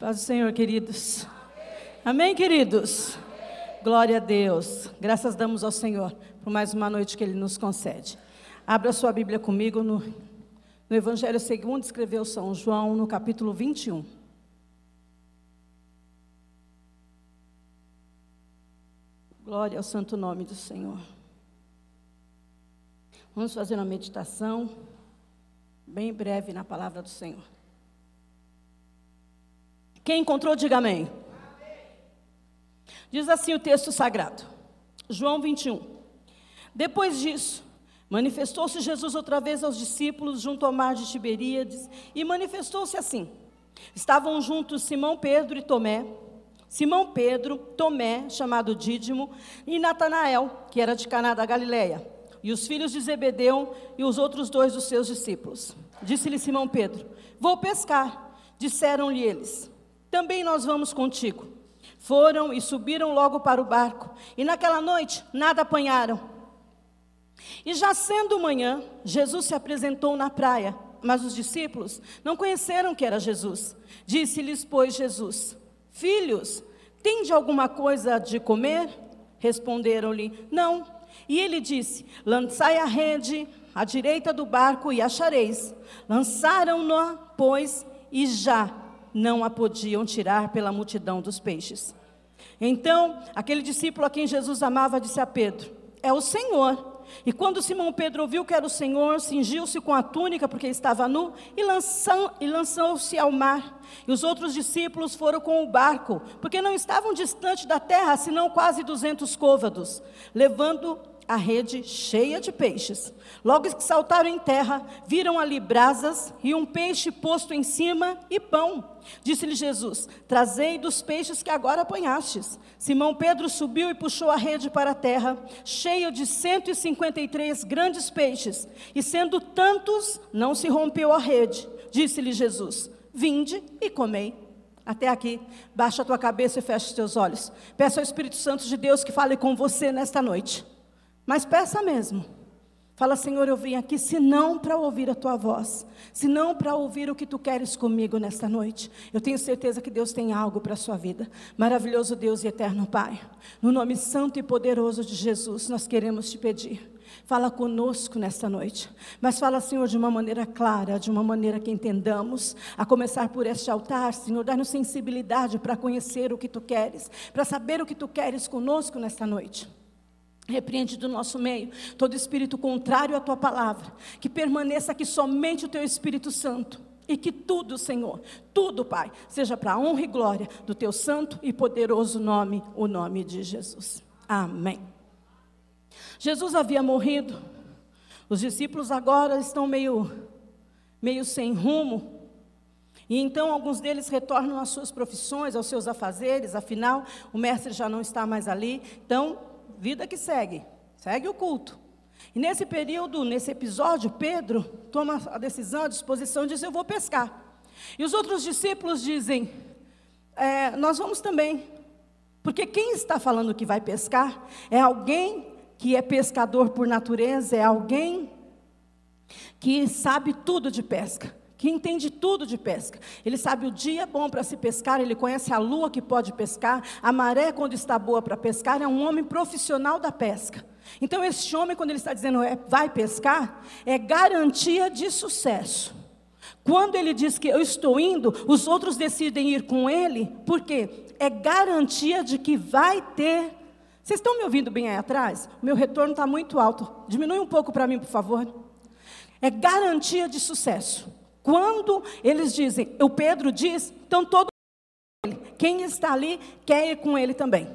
Paz do Senhor, queridos. Amém, queridos? Glória a Deus. Graças damos ao Senhor por mais uma noite que Ele nos concede. Abra sua Bíblia comigo no, no Evangelho segundo escreveu São João, no capítulo 21. Glória ao santo nome do Senhor. Vamos fazer uma meditação bem breve na palavra do Senhor. Quem encontrou, diga amém. Diz assim o texto sagrado, João 21. Depois disso, manifestou-se Jesus outra vez aos discípulos junto ao mar de Tiberíades e manifestou-se assim. Estavam juntos Simão Pedro e Tomé, Simão Pedro, Tomé, chamado Dídimo, e Natanael, que era de Caná da Galileia, e os filhos de Zebedeu e os outros dois dos seus discípulos. Disse-lhe Simão Pedro: Vou pescar. Disseram-lhe eles: Também nós vamos contigo. Foram e subiram logo para o barco, e naquela noite nada apanharam. E já sendo manhã, Jesus se apresentou na praia, mas os discípulos não conheceram que era Jesus. Disse-lhes, pois, Jesus: Filhos, tende alguma coisa de comer? Responderam-lhe: Não. E ele disse: Lançai a rede à direita do barco e achareis. Lançaram-na, pois, e já não a podiam tirar pela multidão dos peixes. Então, aquele discípulo a quem Jesus amava disse a Pedro: É o Senhor. E quando Simão Pedro ouviu que era o Senhor, cingiu-se com a túnica, porque estava nu, e, e lançou-se ao mar. E os outros discípulos foram com o barco, porque não estavam distante da terra, senão quase duzentos côvados, levando a rede cheia de peixes. Logo que saltaram em terra, viram ali brasas e um peixe posto em cima e pão. Disse-lhe Jesus: Trazei dos peixes que agora apanhastes. Simão Pedro subiu e puxou a rede para a terra, cheia de 153 grandes peixes, e sendo tantos, não se rompeu a rede. Disse-lhe Jesus: Vinde e comei. Até aqui, baixa a tua cabeça e fecha os teus olhos. Peça ao Espírito Santo de Deus que fale com você nesta noite. Mas peça mesmo. Fala, Senhor, eu vim aqui, se não para ouvir a tua voz, se não para ouvir o que tu queres comigo nesta noite. Eu tenho certeza que Deus tem algo para a sua vida. Maravilhoso Deus e eterno Pai, no nome santo e poderoso de Jesus, nós queremos te pedir. Fala conosco nesta noite, mas fala, Senhor, de uma maneira clara, de uma maneira que entendamos, a começar por este altar, Senhor, dá-nos sensibilidade para conhecer o que tu queres, para saber o que tu queres conosco nesta noite. Repreende do nosso meio todo espírito contrário à tua palavra, que permaneça aqui somente o teu Espírito Santo. E que tudo, Senhor, tudo, Pai, seja para a honra e glória do teu santo e poderoso nome, o nome de Jesus. Amém. Jesus havia morrido, os discípulos agora estão meio, meio sem rumo, e então alguns deles retornam às suas profissões, aos seus afazeres, afinal, o mestre já não está mais ali, então vida que segue, segue o culto. E nesse período, nesse episódio, Pedro toma a decisão, a disposição, diz: Eu vou pescar. E os outros discípulos dizem: é, Nós vamos também. Porque quem está falando que vai pescar é alguém que é pescador por natureza, é alguém que sabe tudo de pesca que entende tudo de pesca. Ele sabe o dia bom para se pescar, ele conhece a lua que pode pescar, a maré quando está boa para pescar, é um homem profissional da pesca. Então, esse homem, quando ele está dizendo é, vai pescar, é garantia de sucesso. Quando ele diz que eu estou indo, os outros decidem ir com ele, porque é garantia de que vai ter. Vocês estão me ouvindo bem aí atrás? O meu retorno está muito alto. Diminui um pouco para mim, por favor. É garantia de sucesso. Quando eles dizem, o Pedro diz, então todo quem está ali quer ir com ele também.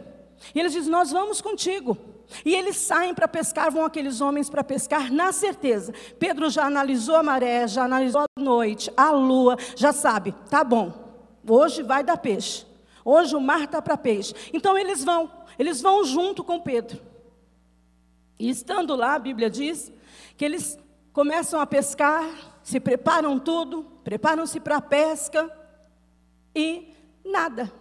E eles dizem, nós vamos contigo. E eles saem para pescar, vão aqueles homens para pescar, na certeza. Pedro já analisou a maré, já analisou a noite, a lua, já sabe, tá bom, hoje vai dar peixe. Hoje o mar está para peixe. Então eles vão, eles vão junto com Pedro. E estando lá, a Bíblia diz que eles começam a pescar, se preparam tudo, preparam-se para a pesca e nada.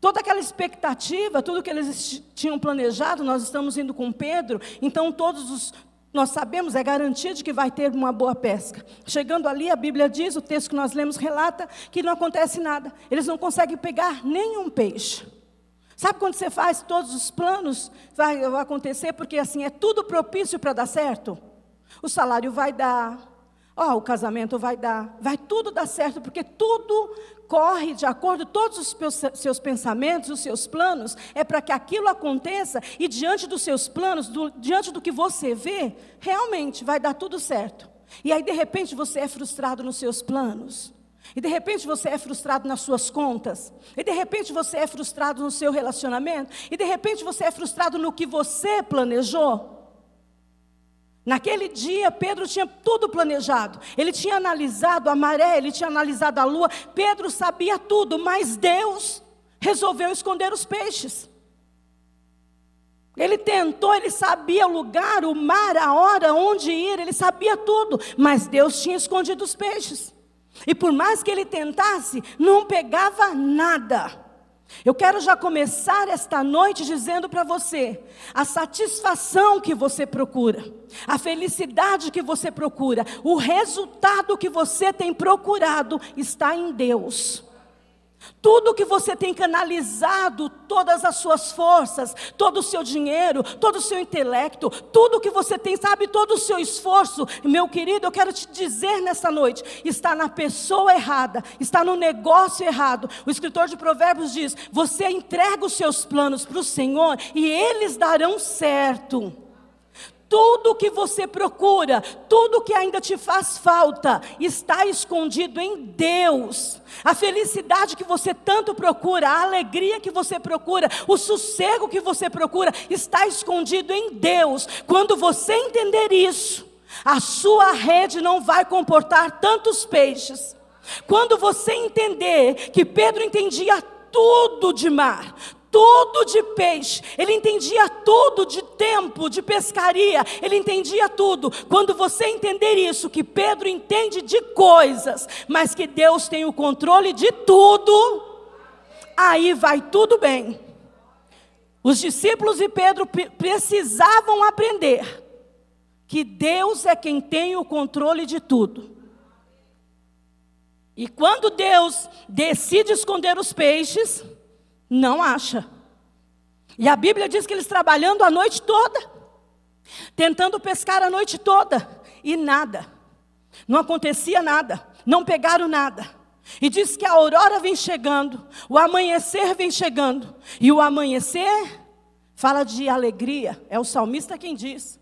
Toda aquela expectativa, tudo que eles tinham planejado, nós estamos indo com Pedro, então todos os, nós sabemos, é garantia de que vai ter uma boa pesca. Chegando ali, a Bíblia diz, o texto que nós lemos relata, que não acontece nada. Eles não conseguem pegar nenhum peixe. Sabe quando você faz todos os planos, vai, acontecer, porque assim, é tudo propício para dar certo? O salário vai dar, ó, o casamento vai dar, vai tudo dar certo, porque tudo corre de acordo, todos os seus pensamentos, os seus planos, é para que aquilo aconteça e diante dos seus planos, do, diante do que você vê, realmente vai dar tudo certo. E aí de repente você é frustrado nos seus planos. E de repente você é frustrado nas suas contas. E de repente você é frustrado no seu relacionamento. E de repente você é frustrado no que você planejou. Naquele dia, Pedro tinha tudo planejado. Ele tinha analisado a maré, ele tinha analisado a lua. Pedro sabia tudo, mas Deus resolveu esconder os peixes. Ele tentou, ele sabia o lugar, o mar, a hora, onde ir, ele sabia tudo, mas Deus tinha escondido os peixes. E por mais que ele tentasse, não pegava nada. Eu quero já começar esta noite dizendo para você: a satisfação que você procura, a felicidade que você procura, o resultado que você tem procurado está em Deus. Tudo que você tem canalizado, todas as suas forças, todo o seu dinheiro, todo o seu intelecto, tudo que você tem, sabe, todo o seu esforço, meu querido, eu quero te dizer nessa noite, está na pessoa errada, está no negócio errado. O escritor de Provérbios diz: você entrega os seus planos para o Senhor e eles darão certo. Tudo que você procura, tudo que ainda te faz falta, está escondido em Deus. A felicidade que você tanto procura, a alegria que você procura, o sossego que você procura, está escondido em Deus. Quando você entender isso, a sua rede não vai comportar tantos peixes. Quando você entender que Pedro entendia tudo de mar, tudo de peixe, ele entendia tudo de tempo, de pescaria, ele entendia tudo. Quando você entender isso, que Pedro entende de coisas, mas que Deus tem o controle de tudo, aí vai tudo bem. Os discípulos e Pedro precisavam aprender que Deus é quem tem o controle de tudo. E quando Deus decide esconder os peixes, não acha. E a Bíblia diz que eles trabalhando a noite toda, tentando pescar a noite toda, e nada. Não acontecia nada, não pegaram nada. E diz que a aurora vem chegando, o amanhecer vem chegando. E o amanhecer fala de alegria, é o salmista quem diz.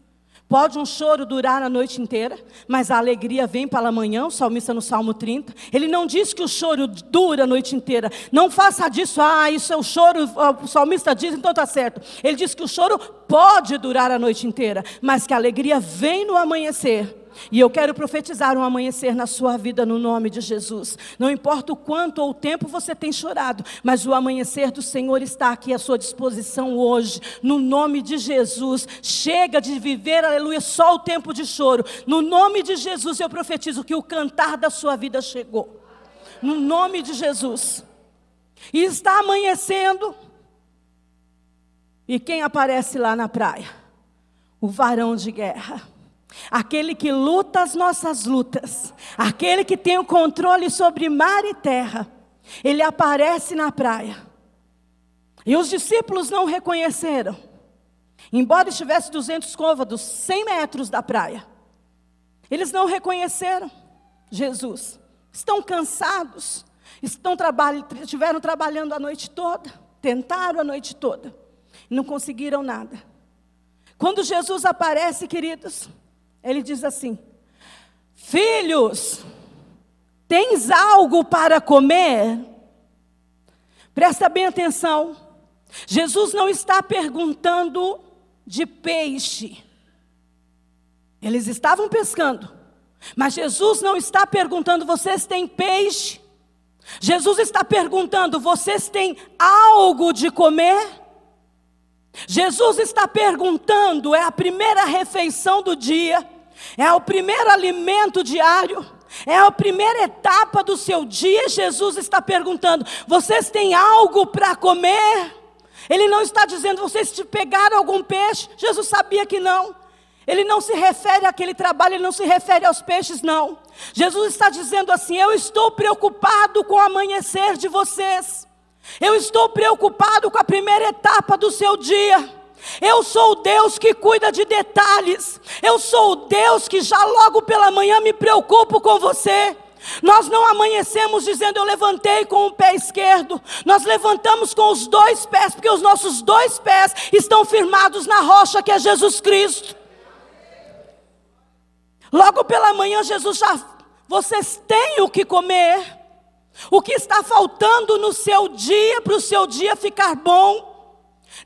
Pode um choro durar a noite inteira, mas a alegria vem pela manhã, o salmista no Salmo 30. Ele não diz que o choro dura a noite inteira. Não faça disso, ah, isso é o choro, o salmista diz, então está certo. Ele diz que o choro pode durar a noite inteira, mas que a alegria vem no amanhecer. E eu quero profetizar um amanhecer na sua vida no nome de Jesus. Não importa o quanto ou o tempo você tem chorado, mas o amanhecer do Senhor está aqui à sua disposição hoje, no nome de Jesus. Chega de viver, aleluia, só o tempo de choro. No nome de Jesus eu profetizo que o cantar da sua vida chegou. No nome de Jesus. E está amanhecendo. E quem aparece lá na praia? O varão de guerra aquele que luta as nossas lutas, aquele que tem o controle sobre mar e terra, ele aparece na praia. E os discípulos não reconheceram, embora estivesse 200 côvados, 100 metros da praia. Eles não reconheceram Jesus. Estão cansados, estão traba estiveram trabalhando a noite toda, tentaram a noite toda, não conseguiram nada. Quando Jesus aparece, queridos, ele diz assim: Filhos, tens algo para comer? Presta bem atenção. Jesus não está perguntando de peixe. Eles estavam pescando. Mas Jesus não está perguntando: vocês têm peixe? Jesus está perguntando: vocês têm algo de comer? Jesus está perguntando, é a primeira refeição do dia, é o primeiro alimento diário, é a primeira etapa do seu dia. Jesus está perguntando: vocês têm algo para comer? Ele não está dizendo, vocês te pegaram algum peixe? Jesus sabia que não. Ele não se refere àquele trabalho, ele não se refere aos peixes, não. Jesus está dizendo assim: Eu estou preocupado com o amanhecer de vocês. Eu estou preocupado com a primeira etapa do seu dia. Eu sou o Deus que cuida de detalhes. Eu sou o Deus que já logo pela manhã me preocupo com você. Nós não amanhecemos dizendo eu levantei com o pé esquerdo. Nós levantamos com os dois pés, porque os nossos dois pés estão firmados na rocha que é Jesus Cristo. Logo pela manhã, Jesus já, vocês têm o que comer. O que está faltando no seu dia para o seu dia ficar bom?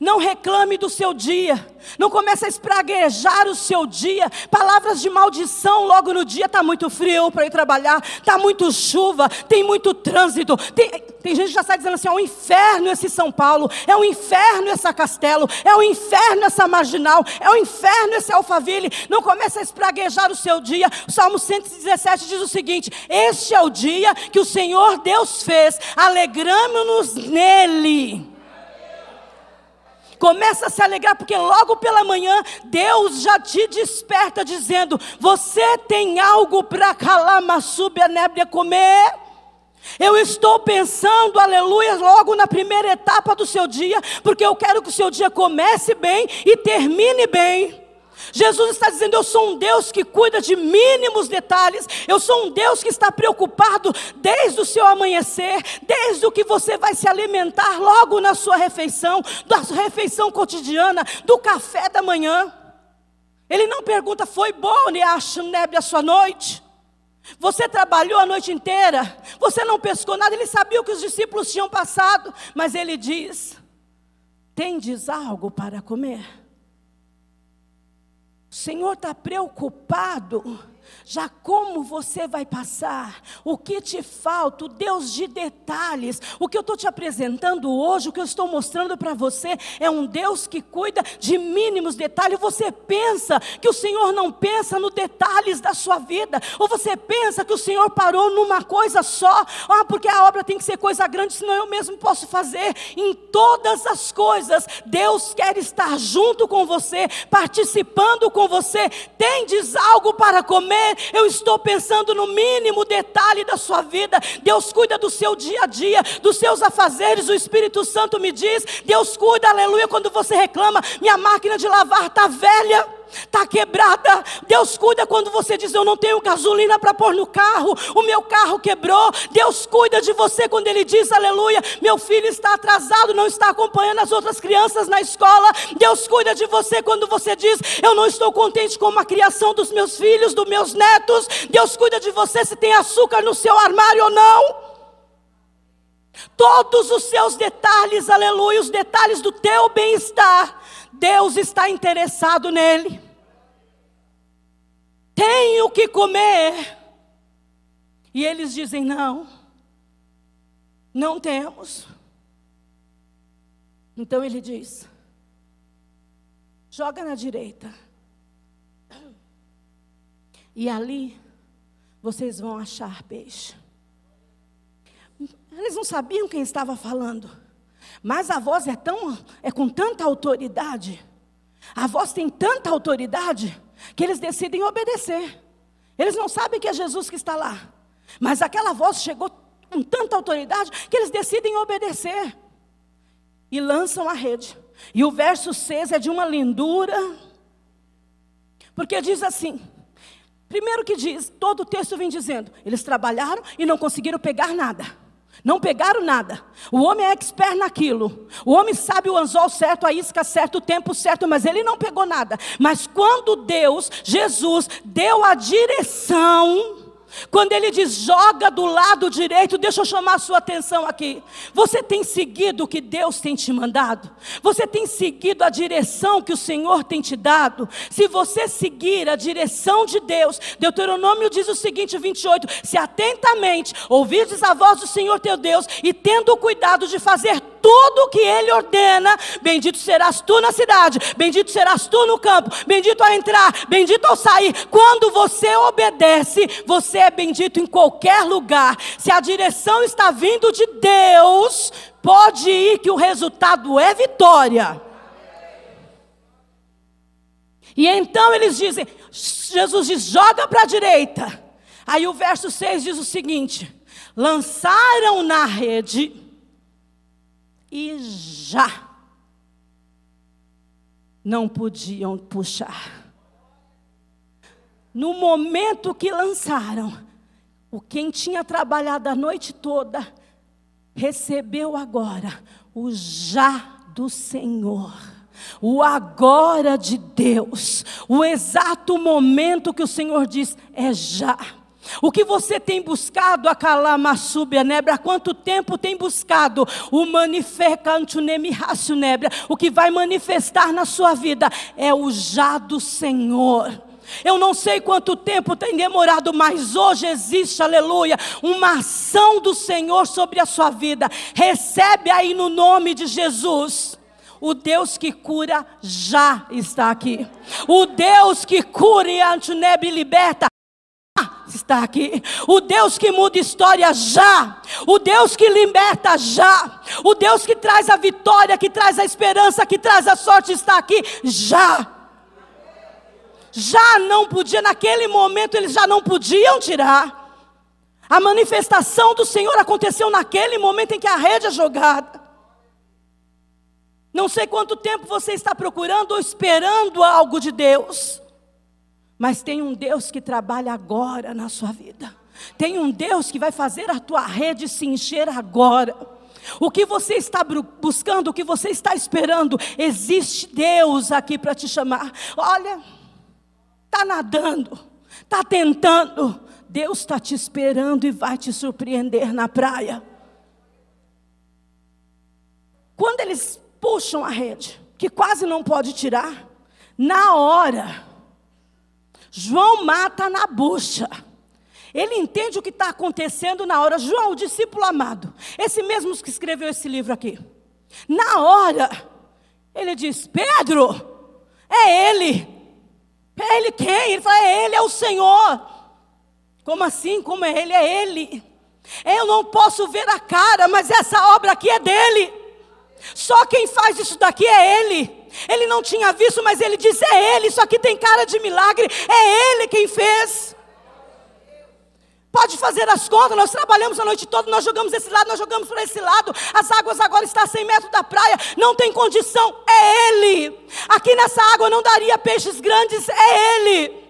Não reclame do seu dia. Não comece a espraguejar o seu dia. Palavras de maldição logo no dia. Está muito frio para ir trabalhar. Está muito chuva. Tem muito trânsito. Tem, tem gente que já sai dizendo assim: é um inferno esse São Paulo. É um inferno essa Castelo. É um inferno essa Marginal. É um inferno esse Alphaville. Não comece a espraguejar o seu dia. O Salmo 117 diz o seguinte: Este é o dia que o Senhor Deus fez. Alegramos-nos nele. Começa a se alegrar, porque logo pela manhã Deus já te desperta dizendo: Você tem algo para calamaçube a nébria comer? Eu estou pensando, aleluia, logo na primeira etapa do seu dia, porque eu quero que o seu dia comece bem e termine bem. Jesus está dizendo: Eu sou um Deus que cuida de mínimos detalhes, eu sou um Deus que está preocupado desde o seu amanhecer, desde o que você vai se alimentar logo na sua refeição, da sua refeição cotidiana, do café da manhã. Ele não pergunta: Foi bom, Neab, a sua noite? Você trabalhou a noite inteira, você não pescou nada, ele sabia o que os discípulos tinham passado, mas ele diz: Tendes algo para comer? O Senhor está preocupado já como você vai passar, o que te falta, o Deus de detalhes. O que eu estou te apresentando hoje, o que eu estou mostrando para você, é um Deus que cuida de mínimos detalhes. Você pensa que o Senhor não pensa nos detalhes da sua vida, ou você pensa que o Senhor parou numa coisa só, ah, porque a obra tem que ser coisa grande, senão eu mesmo posso fazer. Em todas as coisas, Deus quer estar junto com você, participando com você. Tendes algo para comer? Eu estou pensando no mínimo detalhe da sua vida. Deus cuida do seu dia a dia, dos seus afazeres. O Espírito Santo me diz: Deus cuida, aleluia, quando você reclama, minha máquina de lavar está velha está quebrada. Deus cuida quando você diz: Eu não tenho gasolina para pôr no carro, o meu carro quebrou. Deus cuida de você quando Ele diz: Aleluia, meu filho está atrasado, não está acompanhando as outras crianças na escola. Deus cuida de você quando você diz: Eu não estou contente com a criação dos meus filhos, dos meus netos. Deus cuida de você se tem açúcar no seu armário ou não. Todos os seus detalhes, aleluia, os detalhes do teu bem-estar, Deus está interessado nele. Tenho que comer. E eles dizem: não, não temos. Então ele diz: joga na direita. E ali vocês vão achar peixe. Eles não sabiam quem estava falando. Mas a voz é tão é com tanta autoridade. A voz tem tanta autoridade que eles decidem obedecer. Eles não sabem que é Jesus que está lá. Mas aquela voz chegou com tanta autoridade que eles decidem obedecer. E lançam a rede. E o verso 6 é de uma lindura. Porque diz assim: primeiro que diz, todo o texto vem dizendo, eles trabalharam e não conseguiram pegar nada. Não pegaram nada. O homem é expert naquilo. O homem sabe o anzol certo, a isca certo, o tempo certo, mas ele não pegou nada. Mas quando Deus, Jesus, deu a direção, quando ele diz joga do lado direito, deixa eu chamar a sua atenção aqui. Você tem seguido o que Deus tem te mandado? Você tem seguido a direção que o Senhor tem te dado? Se você seguir a direção de Deus, Deuteronômio diz o seguinte, 28: se atentamente ouvirdes a voz do Senhor teu Deus e tendo cuidado de fazer tudo o que Ele ordena, bendito serás tu na cidade, bendito serás tu no campo, bendito ao entrar, bendito ao sair. Quando você obedece, você é bendito em qualquer lugar. Se a direção está vindo de Deus, pode ir que o resultado é vitória. E então eles dizem, Jesus diz: joga para a direita. Aí o verso 6 diz o seguinte: lançaram na rede e já não podiam puxar. No momento que lançaram, o quem tinha trabalhado a noite toda recebeu agora o já do Senhor. O agora de Deus, o exato momento que o Senhor diz é já. O que você tem buscado a calamassúbia nebra? Há quanto tempo tem buscado o manifecantunemi nebra? O que vai manifestar na sua vida é o já do Senhor. Eu não sei quanto tempo tem demorado, mas hoje existe, aleluia, uma ação do Senhor sobre a sua vida. Recebe aí no nome de Jesus. O Deus que cura já está aqui. O Deus que cura e antunebe liberta está aqui. O Deus que muda história já. O Deus que liberta já. O Deus que traz a vitória, que traz a esperança, que traz a sorte está aqui já. Já não podia, naquele momento eles já não podiam tirar. A manifestação do Senhor aconteceu naquele momento em que a rede é jogada. Não sei quanto tempo você está procurando ou esperando algo de Deus. Mas tem um Deus que trabalha agora na sua vida. Tem um Deus que vai fazer a tua rede se encher agora. O que você está buscando, o que você está esperando, existe Deus aqui para te chamar. Olha, está nadando, está tentando. Deus está te esperando e vai te surpreender na praia. Quando eles puxam a rede, que quase não pode tirar, na hora, João mata na bucha. Ele entende o que está acontecendo na hora. João, o discípulo amado, esse mesmo que escreveu esse livro aqui. Na hora, ele diz: Pedro, é ele. É ele quem? Ele fala: é ele, é o Senhor. Como assim? Como é ele? É ele. Eu não posso ver a cara, mas essa obra aqui é dele. Só quem faz isso daqui é ele. Ele não tinha visto, mas ele disse: É ele, isso aqui tem cara de milagre, é ele quem fez. Pode fazer as contas, nós trabalhamos a noite toda, nós jogamos esse lado, nós jogamos para esse lado, as águas agora estão a 100 metros da praia, não tem condição, é Ele. Aqui nessa água não daria peixes grandes, é Ele.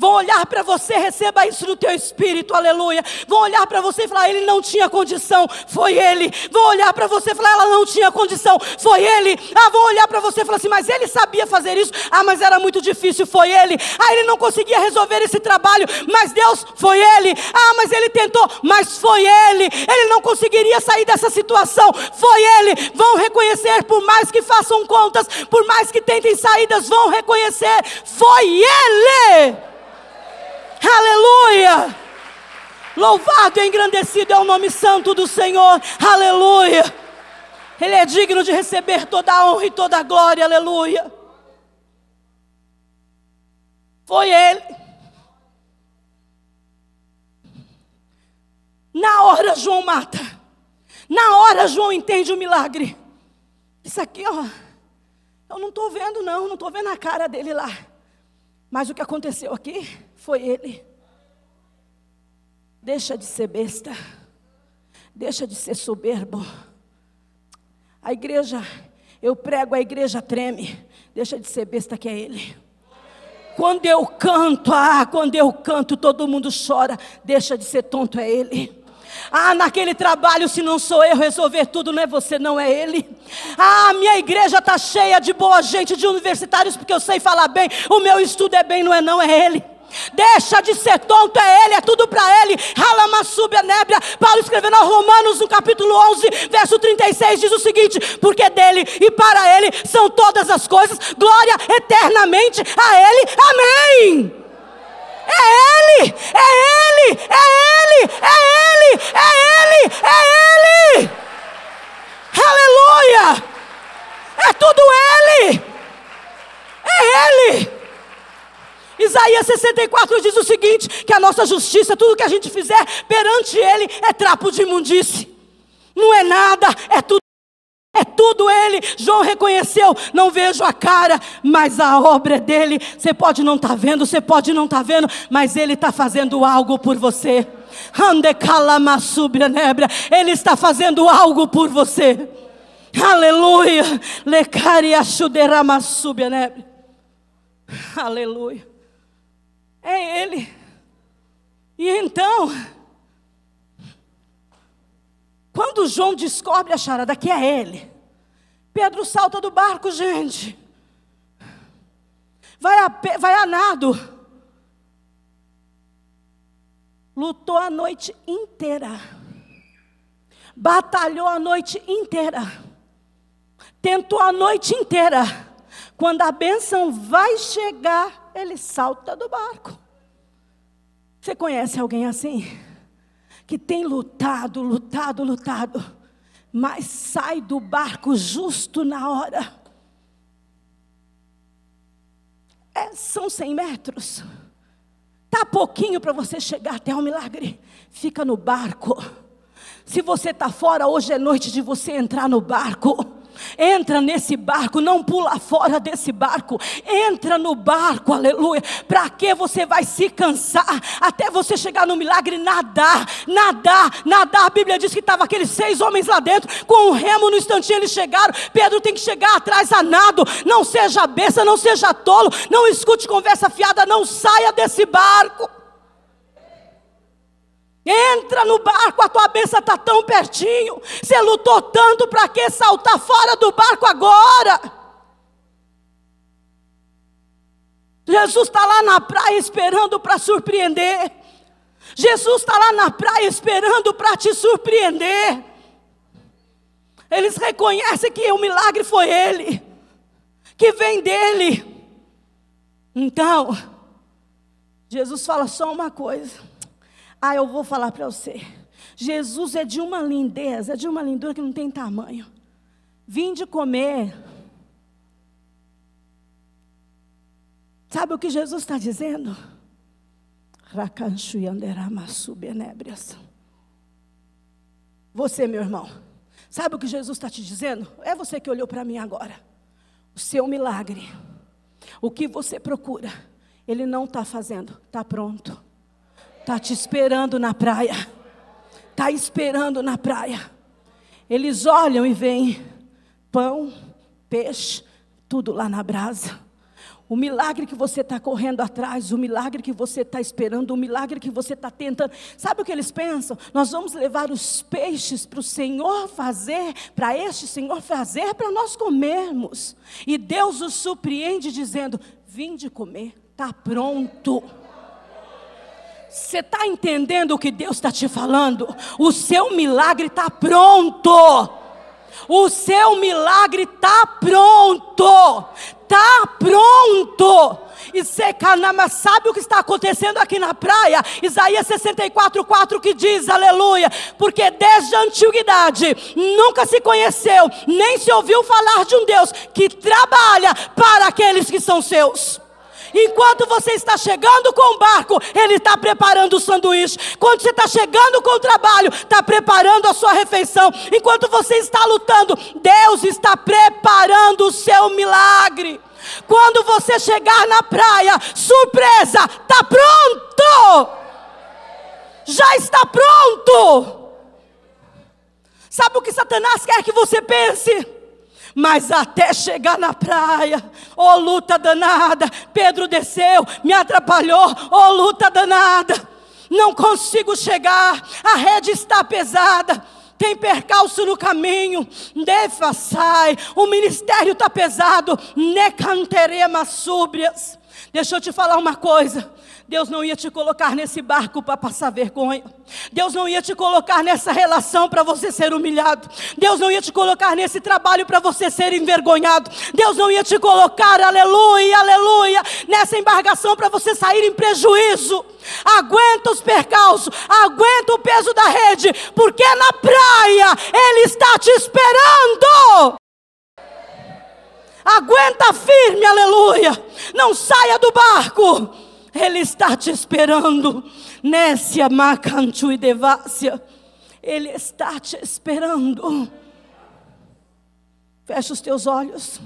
Vão olhar para você, receba isso no teu espírito, aleluia. Vão olhar para você e falar: ele não tinha condição, foi ele. Vão olhar para você e falar: ela não tinha condição, foi ele. Ah, vão olhar para você e falar assim: mas ele sabia fazer isso. Ah, mas era muito difícil, foi ele. Ah, ele não conseguia resolver esse trabalho, mas Deus foi ele. Ah, mas ele tentou, mas foi ele. Ele não conseguiria sair dessa situação, foi ele. Vão reconhecer, por mais que façam contas, por mais que tentem saídas, vão reconhecer, foi ele. Aleluia! Louvado e engrandecido é o nome santo do Senhor. Aleluia! Ele é digno de receber toda a honra e toda a glória. Aleluia! Foi ele. Na hora João mata. Na hora João entende o milagre. Isso aqui, ó. Eu não estou vendo, não. Não estou vendo a cara dele lá. Mas o que aconteceu aqui foi ele. Deixa de ser besta. Deixa de ser soberbo. A igreja, eu prego, a igreja treme. Deixa de ser besta que é ele. Quando eu canto, ah, quando eu canto, todo mundo chora. Deixa de ser tonto, é ele. Ah, naquele trabalho, se não sou eu resolver tudo, não é você, não é ele. Ah, minha igreja está cheia de boa gente, de universitários, porque eu sei falar bem. O meu estudo é bem, não é não, é ele. Deixa de ser tonto, é Ele, é tudo para Ele. Ralamassúbia nébria. Paulo escrevendo aos Romanos, no capítulo 11, verso 36, diz o seguinte: Porque dele e para Ele são todas as coisas, glória eternamente a Ele. Amém. É Ele, é Ele, é Ele, é Ele, é Ele, é Ele. Aleluia! É tudo Ele, é Ele. Isaías 64 diz o seguinte: que a nossa justiça, tudo que a gente fizer perante Ele é trapo de imundície, não é nada, é tudo. É tudo Ele. João reconheceu. Não vejo a cara, mas a obra é dele. Você pode não estar tá vendo, você pode não estar tá vendo, mas Ele está fazendo algo por você. Ele está fazendo algo por você. Aleluia. Aleluia. É Ele. E então, quando João descobre a charada que é ele, Pedro salta do barco, gente. Vai a, vai a nado. Lutou a noite inteira. Batalhou a noite inteira. Tentou a noite inteira. Quando a bênção vai chegar, ele salta do barco. Você conhece alguém assim? Que tem lutado, lutado, lutado, mas sai do barco justo na hora. É, são 100 metros. Tá pouquinho para você chegar até o milagre. Fica no barco. Se você está fora, hoje é noite de você entrar no barco. Entra nesse barco, não pula fora desse barco. Entra no barco, aleluia. Para que você vai se cansar até você chegar no milagre nadar, nadar, nadar. A Bíblia diz que estava aqueles seis homens lá dentro com um remo no instantinho eles chegaram. Pedro tem que chegar atrás a nado. Não seja besta, não seja tolo, não escute conversa fiada, não saia desse barco. Entra no barco, a tua bênção está tão pertinho. Você lutou tanto para que saltar fora do barco agora? Jesus está lá na praia esperando para surpreender. Jesus está lá na praia esperando para te surpreender. Eles reconhecem que o milagre foi Ele, que vem dele. Então, Jesus fala só uma coisa. Ah, eu vou falar para você. Jesus é de uma lindeza, é de uma lindura que não tem tamanho. Vim de comer. Sabe o que Jesus está dizendo? Você, meu irmão, sabe o que Jesus está te dizendo? É você que olhou para mim agora. O seu milagre, o que você procura, Ele não está fazendo, está pronto. Está te esperando na praia. Está esperando na praia. Eles olham e veem pão, peixe, tudo lá na brasa. O milagre que você está correndo atrás, o milagre que você está esperando, o milagre que você está tentando. Sabe o que eles pensam? Nós vamos levar os peixes para o Senhor fazer, para este Senhor fazer, para nós comermos. E Deus os surpreende dizendo: Vinde comer, está pronto. Você está entendendo o que Deus está te falando? O seu milagre está pronto. O seu milagre está pronto. Está pronto. E Secanama sabe o que está acontecendo aqui na praia? Isaías 64, 4 que diz, aleluia, porque desde a antiguidade nunca se conheceu, nem se ouviu falar de um Deus que trabalha para aqueles que são seus. Enquanto você está chegando com o barco, Ele está preparando o sanduíche. Quando você está chegando com o trabalho, está preparando a sua refeição. Enquanto você está lutando, Deus está preparando o seu milagre. Quando você chegar na praia, surpresa, está pronto. Já está pronto. Sabe o que Satanás quer que você pense? Mas até chegar na praia, oh luta danada, Pedro desceu, me atrapalhou, oh luta danada, não consigo chegar, a rede está pesada, tem percalço no caminho, sai, o ministério está pesado, necanterema súbrias. Deixa eu te falar uma coisa. Deus não ia te colocar nesse barco para passar vergonha. Deus não ia te colocar nessa relação para você ser humilhado. Deus não ia te colocar nesse trabalho para você ser envergonhado. Deus não ia te colocar, aleluia, aleluia, nessa embarcação para você sair em prejuízo. Aguenta os percalços, aguenta o peso da rede, porque na praia Ele está te esperando. Aguenta firme, aleluia. Não saia do barco. Ele está te esperando. Nécia macantu e devácia. Ele está te esperando. Fecha os teus olhos.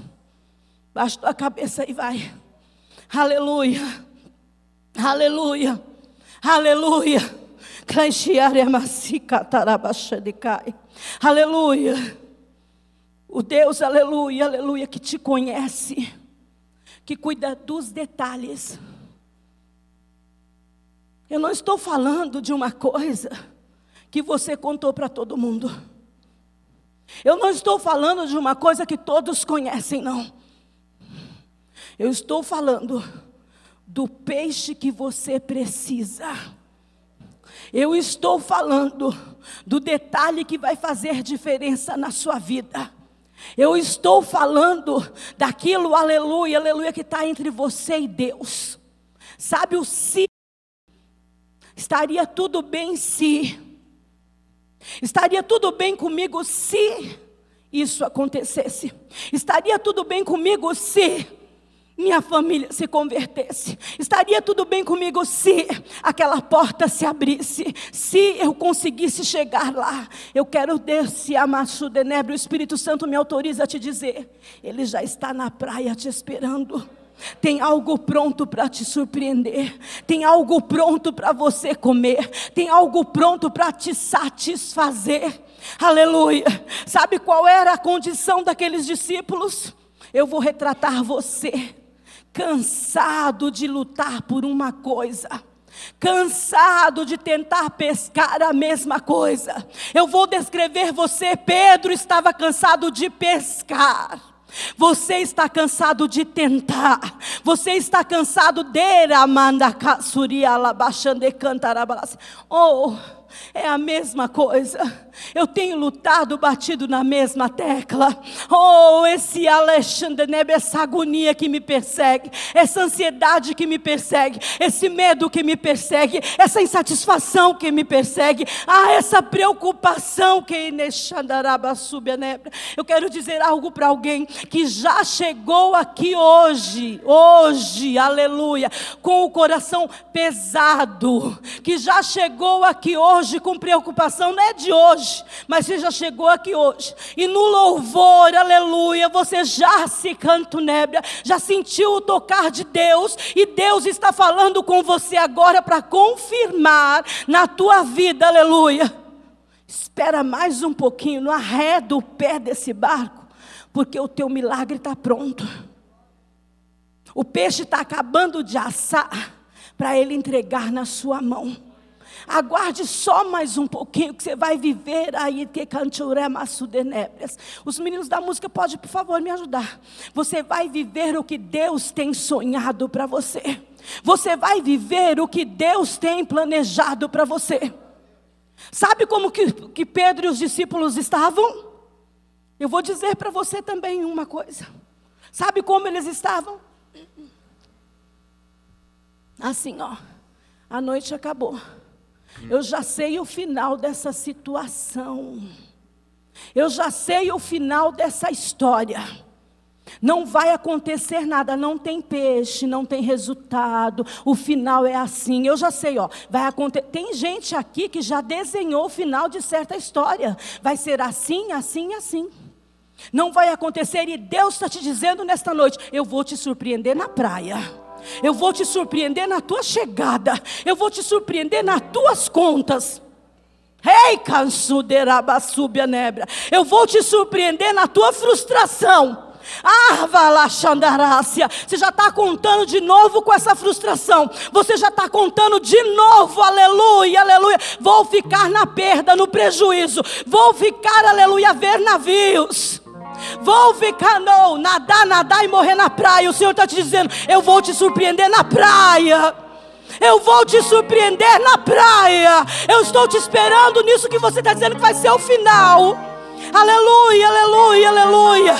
Baixa tua cabeça e vai. Aleluia. Aleluia. Aleluia. Aleluia. O Deus, aleluia, aleluia, que te conhece, que cuida dos detalhes. Eu não estou falando de uma coisa que você contou para todo mundo. Eu não estou falando de uma coisa que todos conhecem, não. Eu estou falando do peixe que você precisa. Eu estou falando do detalhe que vai fazer diferença na sua vida. Eu estou falando daquilo, aleluia, aleluia, que está entre você e Deus. Sabe o se? Estaria tudo bem se. Estaria tudo bem comigo se isso acontecesse. Estaria tudo bem comigo se minha família se convertesse. Estaria tudo bem comigo se aquela porta se abrisse, se eu conseguisse chegar lá. Eu quero descer a Machu Denebre, o Espírito Santo me autoriza a te dizer, ele já está na praia te esperando. Tem algo pronto para te surpreender, tem algo pronto para você comer, tem algo pronto para te satisfazer. Aleluia. Sabe qual era a condição daqueles discípulos? Eu vou retratar você cansado de lutar por uma coisa cansado de tentar pescar a mesma coisa. Eu vou descrever você, Pedro estava cansado de pescar. Você está cansado de tentar. Você está cansado de amanda casuria labaxande cantarabalas. Oh, é a mesma coisa. Eu tenho lutado, batido na mesma tecla. Oh, esse Alexandre Nebe, essa agonia que me persegue, essa ansiedade que me persegue, esse medo que me persegue, essa insatisfação que me persegue, ah, essa preocupação que Eu quero dizer algo para alguém que já chegou aqui hoje, hoje, aleluia, com o coração pesado, que já chegou aqui hoje com preocupação, não é de hoje hoje, mas você já chegou aqui hoje. E no louvor, aleluia, você já se nébia, já sentiu o tocar de Deus, e Deus está falando com você agora para confirmar na tua vida, aleluia. Espera mais um pouquinho, não arreda o pé desse barco, porque o teu milagre está pronto. O peixe está acabando de assar para ele entregar na sua mão. Aguarde só mais um pouquinho que você vai viver aí que canturemassudenébrias. Os meninos da música podem, por favor, me ajudar. Você vai viver o que Deus tem sonhado para você. Você vai viver o que Deus tem planejado para você. Sabe como que, que Pedro e os discípulos estavam? Eu vou dizer para você também uma coisa. Sabe como eles estavam? Assim, ó. A noite acabou. Eu já sei o final dessa situação. Eu já sei o final dessa história. Não vai acontecer nada, não tem peixe, não tem resultado. O final é assim. Eu já sei, ó, vai acontecer. Tem gente aqui que já desenhou o final de certa história. Vai ser assim, assim, assim. Não vai acontecer e Deus está te dizendo nesta noite: eu vou te surpreender na praia. Eu vou te surpreender na tua chegada. Eu vou te surpreender nas tuas contas. Ei, nebra. Eu vou te surpreender na tua frustração. Ah, Valachandarácia. Você já está contando de novo com essa frustração. Você já está contando de novo, aleluia, aleluia. Vou ficar na perda, no prejuízo. Vou ficar, aleluia, ver navios. Vou ficar, não, nadar, nadar e morrer na praia. O Senhor está te dizendo: Eu vou te surpreender na praia. Eu vou te surpreender na praia. Eu estou te esperando nisso que você está dizendo que vai ser o final. Aleluia, aleluia, aleluia.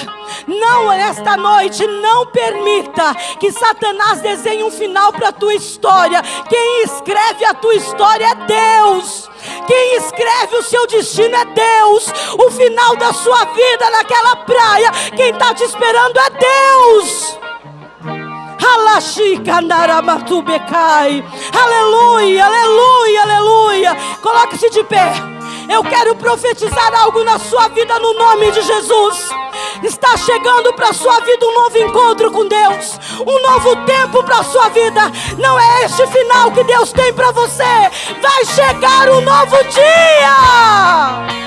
Não, nesta noite, não permita que Satanás desenhe um final para a tua história. Quem escreve a tua história é Deus. Quem escreve o seu destino é Deus. O final da sua vida naquela praia, quem está te esperando é Deus. Aleluia, aleluia, aleluia. Coloque-se de pé. Eu quero profetizar algo na sua vida no nome de Jesus. Está chegando para a sua vida um novo encontro com Deus, um novo tempo para a sua vida. Não é este final que Deus tem para você. Vai chegar um novo dia.